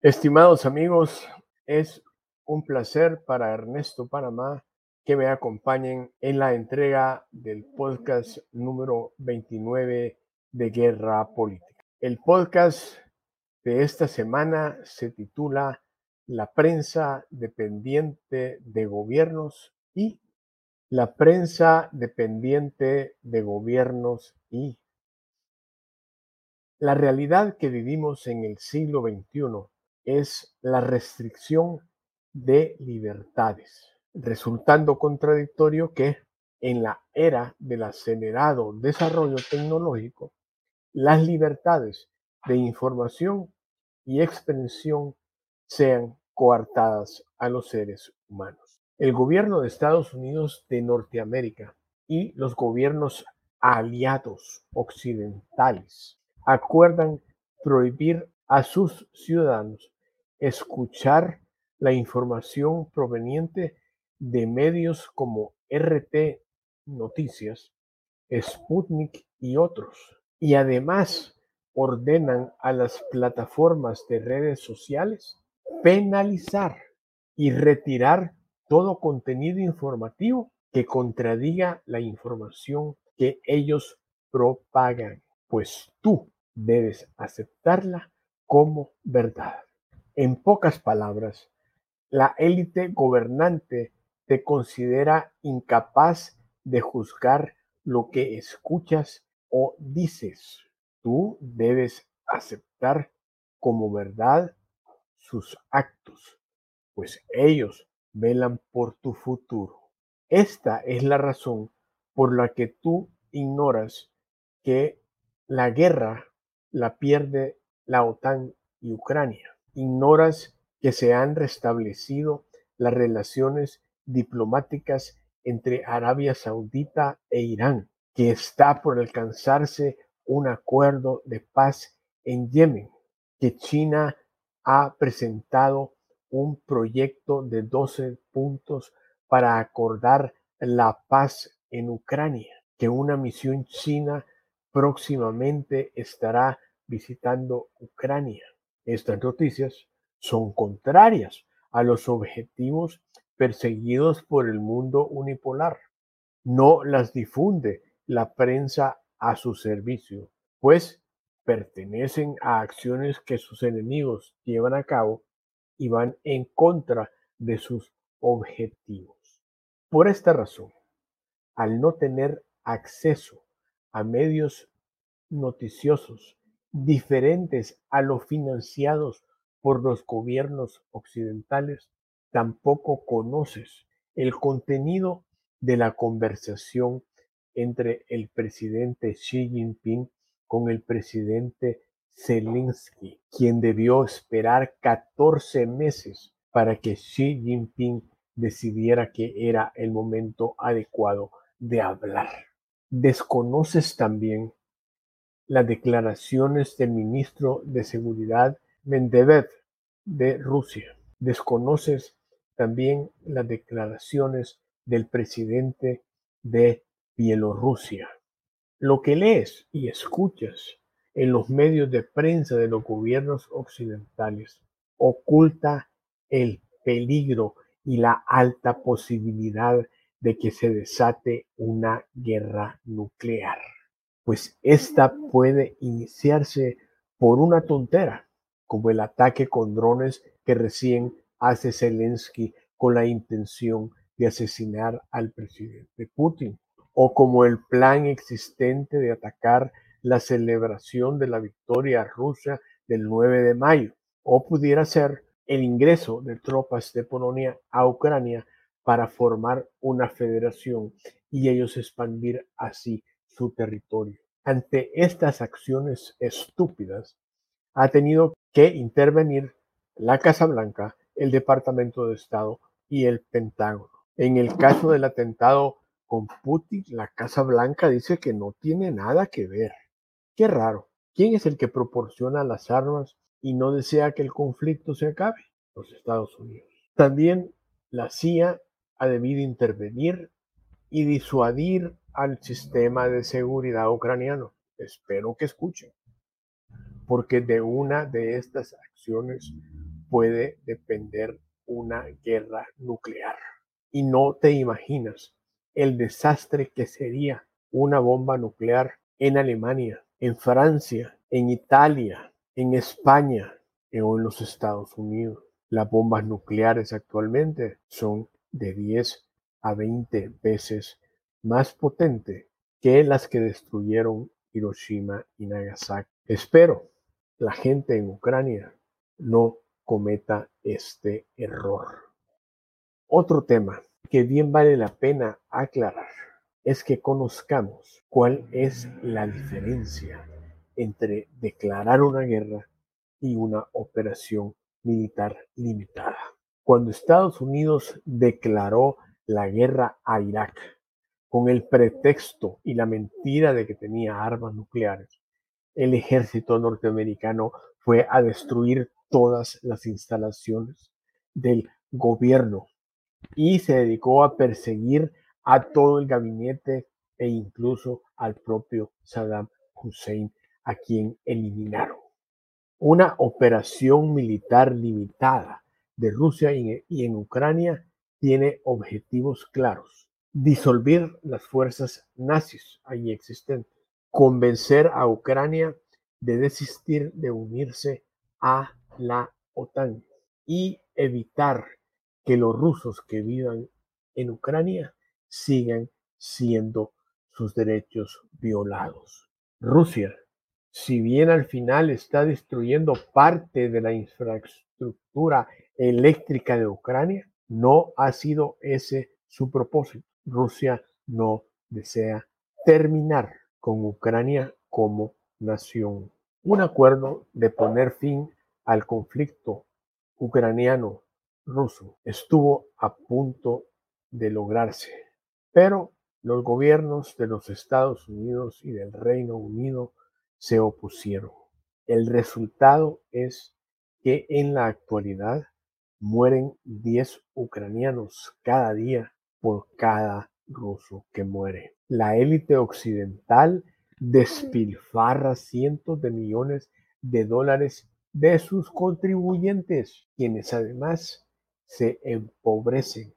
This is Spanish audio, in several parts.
Estimados amigos, es un placer para Ernesto Panamá que me acompañen en la entrega del podcast número 29 de Guerra Política. El podcast de esta semana se titula La prensa dependiente de gobiernos y la prensa dependiente de gobiernos y la realidad que vivimos en el siglo XXI es la restricción de libertades, resultando contradictorio que en la era del acelerado desarrollo tecnológico, las libertades de información y expresión sean coartadas a los seres humanos. El gobierno de Estados Unidos de Norteamérica y los gobiernos aliados occidentales acuerdan prohibir a sus ciudadanos escuchar la información proveniente de medios como RT Noticias, Sputnik y otros. Y además ordenan a las plataformas de redes sociales penalizar y retirar todo contenido informativo que contradiga la información que ellos propagan, pues tú debes aceptarla como verdad. En pocas palabras, la élite gobernante te considera incapaz de juzgar lo que escuchas o dices. Tú debes aceptar como verdad sus actos, pues ellos velan por tu futuro. Esta es la razón por la que tú ignoras que la guerra la pierde la OTAN y Ucrania ignoras que se han restablecido las relaciones diplomáticas entre Arabia Saudita e Irán, que está por alcanzarse un acuerdo de paz en Yemen, que China ha presentado un proyecto de 12 puntos para acordar la paz en Ucrania, que una misión china próximamente estará visitando Ucrania estas noticias son contrarias a los objetivos perseguidos por el mundo unipolar. No las difunde la prensa a su servicio, pues pertenecen a acciones que sus enemigos llevan a cabo y van en contra de sus objetivos. Por esta razón, al no tener acceso a medios noticiosos diferentes a los financiados por los gobiernos occidentales, tampoco conoces el contenido de la conversación entre el presidente Xi Jinping con el presidente Zelensky, quien debió esperar 14 meses para que Xi Jinping decidiera que era el momento adecuado de hablar. Desconoces también las declaraciones del ministro de Seguridad Mendebev de Rusia. Desconoces también las declaraciones del presidente de Bielorrusia. Lo que lees y escuchas en los medios de prensa de los gobiernos occidentales oculta el peligro y la alta posibilidad de que se desate una guerra nuclear pues esta puede iniciarse por una tontera, como el ataque con drones que recién hace Zelensky con la intención de asesinar al presidente Putin, o como el plan existente de atacar la celebración de la victoria rusa del 9 de mayo, o pudiera ser el ingreso de tropas de Polonia a Ucrania para formar una federación y ellos expandir así su territorio. Ante estas acciones estúpidas, ha tenido que intervenir la Casa Blanca, el Departamento de Estado y el Pentágono. En el caso del atentado con Putin, la Casa Blanca dice que no tiene nada que ver. Qué raro. ¿Quién es el que proporciona las armas y no desea que el conflicto se acabe? Los Estados Unidos. También la CIA ha debido intervenir y disuadir al sistema de seguridad ucraniano. Espero que escuchen, porque de una de estas acciones puede depender una guerra nuclear. Y no te imaginas el desastre que sería una bomba nuclear en Alemania, en Francia, en Italia, en España o en los Estados Unidos. Las bombas nucleares actualmente son de 10 a 20 veces más potentes que las que destruyeron Hiroshima y Nagasaki. Espero la gente en Ucrania no cometa este error. Otro tema que bien vale la pena aclarar es que conozcamos cuál es la diferencia entre declarar una guerra y una operación militar limitada. Cuando Estados Unidos declaró la guerra a Irak con el pretexto y la mentira de que tenía armas nucleares, el ejército norteamericano fue a destruir todas las instalaciones del gobierno y se dedicó a perseguir a todo el gabinete e incluso al propio Saddam Hussein, a quien eliminaron. Una operación militar limitada de Rusia y en Ucrania tiene objetivos claros. Disolver las fuerzas nazis allí existentes, convencer a Ucrania de desistir de unirse a la OTAN y evitar que los rusos que vivan en Ucrania sigan siendo sus derechos violados. Rusia, si bien al final está destruyendo parte de la infraestructura eléctrica de Ucrania, no ha sido ese su propósito. Rusia no desea terminar con Ucrania como nación. Un acuerdo de poner fin al conflicto ucraniano ruso estuvo a punto de lograrse, pero los gobiernos de los Estados Unidos y del Reino Unido se opusieron. El resultado es que en la actualidad mueren 10 ucranianos cada día por cada ruso que muere. La élite occidental despilfarra cientos de millones de dólares de sus contribuyentes, quienes además se empobrecen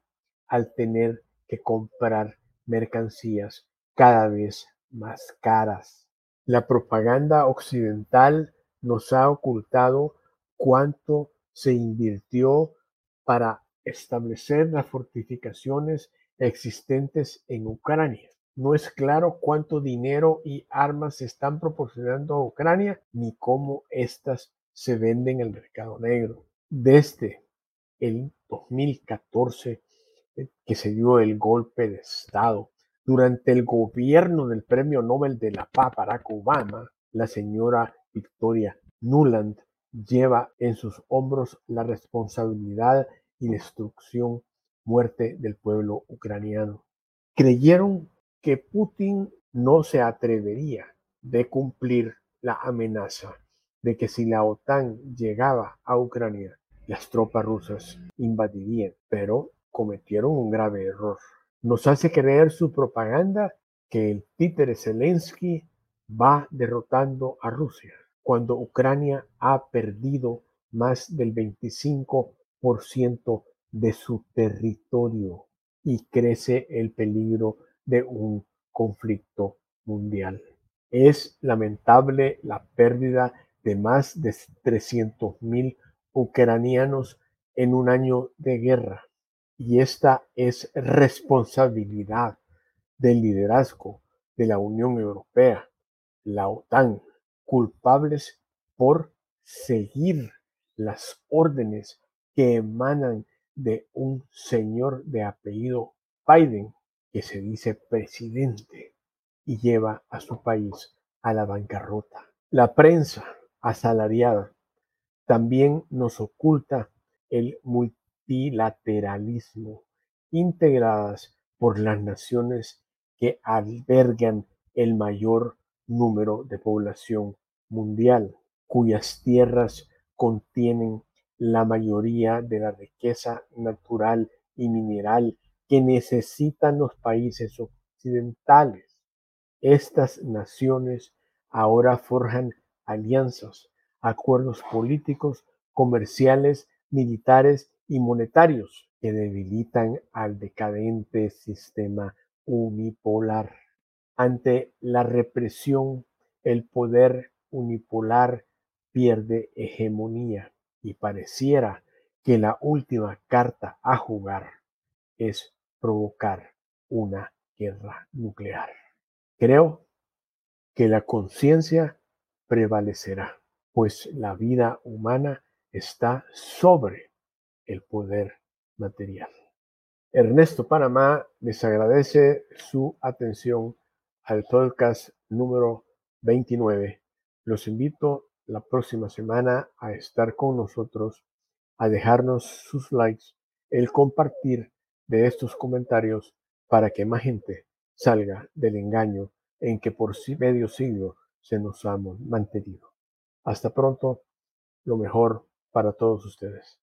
al tener que comprar mercancías cada vez más caras. La propaganda occidental nos ha ocultado cuánto se invirtió para establecer las fortificaciones existentes en Ucrania. No es claro cuánto dinero y armas se están proporcionando a Ucrania ni cómo éstas se venden en el mercado negro. Desde el 2014 eh, que se dio el golpe de Estado, durante el gobierno del Premio Nobel de la Paz Barack Obama, la señora Victoria Nuland lleva en sus hombros la responsabilidad y destrucción, muerte del pueblo ucraniano. Creyeron que Putin no se atrevería de cumplir la amenaza de que si la OTAN llegaba a Ucrania, las tropas rusas invadirían, pero cometieron un grave error. Nos hace creer su propaganda que el títere Zelensky va derrotando a Rusia, cuando Ucrania ha perdido más del 25% de su territorio y crece el peligro de un conflicto mundial. Es lamentable la pérdida de más de 300.000 ucranianos en un año de guerra y esta es responsabilidad del liderazgo de la Unión Europea, la OTAN, culpables por seguir las órdenes que emanan de un señor de apellido Biden que se dice presidente y lleva a su país a la bancarrota. La prensa asalariada también nos oculta el multilateralismo integradas por las naciones que albergan el mayor número de población mundial, cuyas tierras contienen la mayoría de la riqueza natural y mineral que necesitan los países occidentales. Estas naciones ahora forjan alianzas, acuerdos políticos, comerciales, militares y monetarios que debilitan al decadente sistema unipolar. Ante la represión, el poder unipolar pierde hegemonía y pareciera que la última carta a jugar es provocar una guerra nuclear. Creo que la conciencia prevalecerá, pues la vida humana está sobre el poder material. Ernesto Panamá les agradece su atención al podcast número 29. Los invito la próxima semana a estar con nosotros, a dejarnos sus likes, el compartir de estos comentarios para que más gente salga del engaño en que por medio siglo se nos ha mantenido. Hasta pronto, lo mejor para todos ustedes.